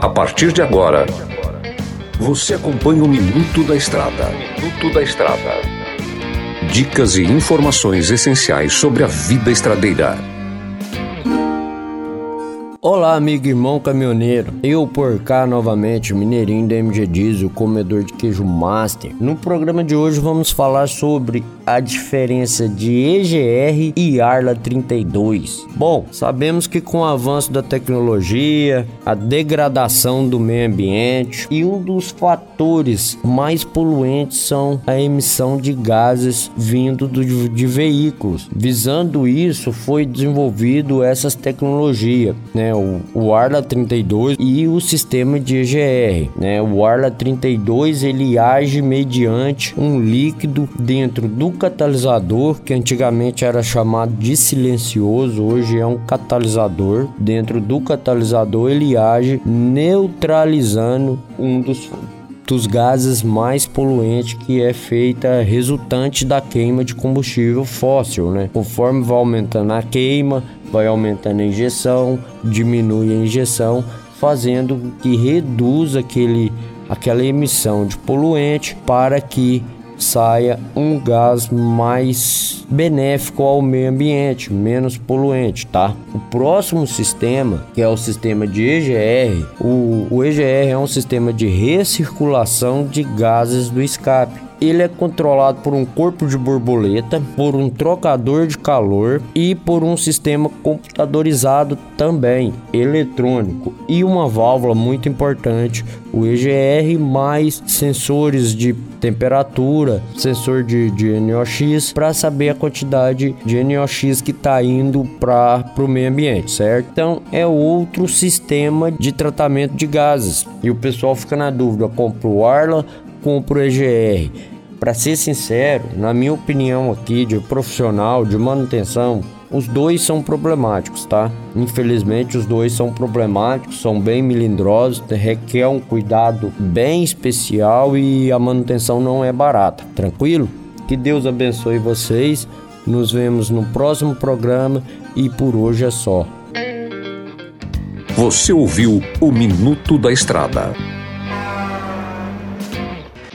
A partir de agora, você acompanha o Minuto da Estrada. Minuto da Estrada. Dicas e informações essenciais sobre a vida estradeira. Olá, amigo irmão caminhoneiro. Eu por cá novamente, mineirinho da MG Diesel, comedor de queijo master. No programa de hoje vamos falar sobre a diferença de EGR e Arla 32. Bom, sabemos que com o avanço da tecnologia, a degradação do meio ambiente e um dos fatores mais poluentes são a emissão de gases vindo do, de veículos. Visando isso, foi desenvolvido essas tecnologias, né? O, o Arla 32 e o sistema de EGR, né? O Arla 32 ele age mediante um líquido dentro do catalisador, que antigamente era chamado de silencioso, hoje é um catalisador. Dentro do catalisador ele age neutralizando um dos dos gases mais poluentes que é feita resultante da queima de combustível fóssil, né? Conforme vai aumentando a queima, vai aumentando a injeção, diminui a injeção, fazendo que reduza aquele aquela emissão de poluente para que saia um gás mais benéfico ao meio ambiente, menos poluente, tá? O próximo sistema, que é o sistema de EGR, o, o EGR é um sistema de recirculação de gases do escape ele é controlado por um corpo de borboleta, por um trocador de calor e por um sistema computadorizado também, eletrônico, e uma válvula muito importante, o EGR, mais sensores de temperatura, sensor de, de NOx, para saber a quantidade de NOx que está indo para o meio ambiente, certo? Então é outro sistema de tratamento de gases. E o pessoal fica na dúvida: compro o Arla compro o EGR. Para ser sincero, na minha opinião aqui de profissional de manutenção, os dois são problemáticos, tá? Infelizmente os dois são problemáticos, são bem melindrosos, requer um cuidado bem especial e a manutenção não é barata. Tranquilo? Que Deus abençoe vocês. Nos vemos no próximo programa e por hoje é só. Você ouviu o Minuto da Estrada.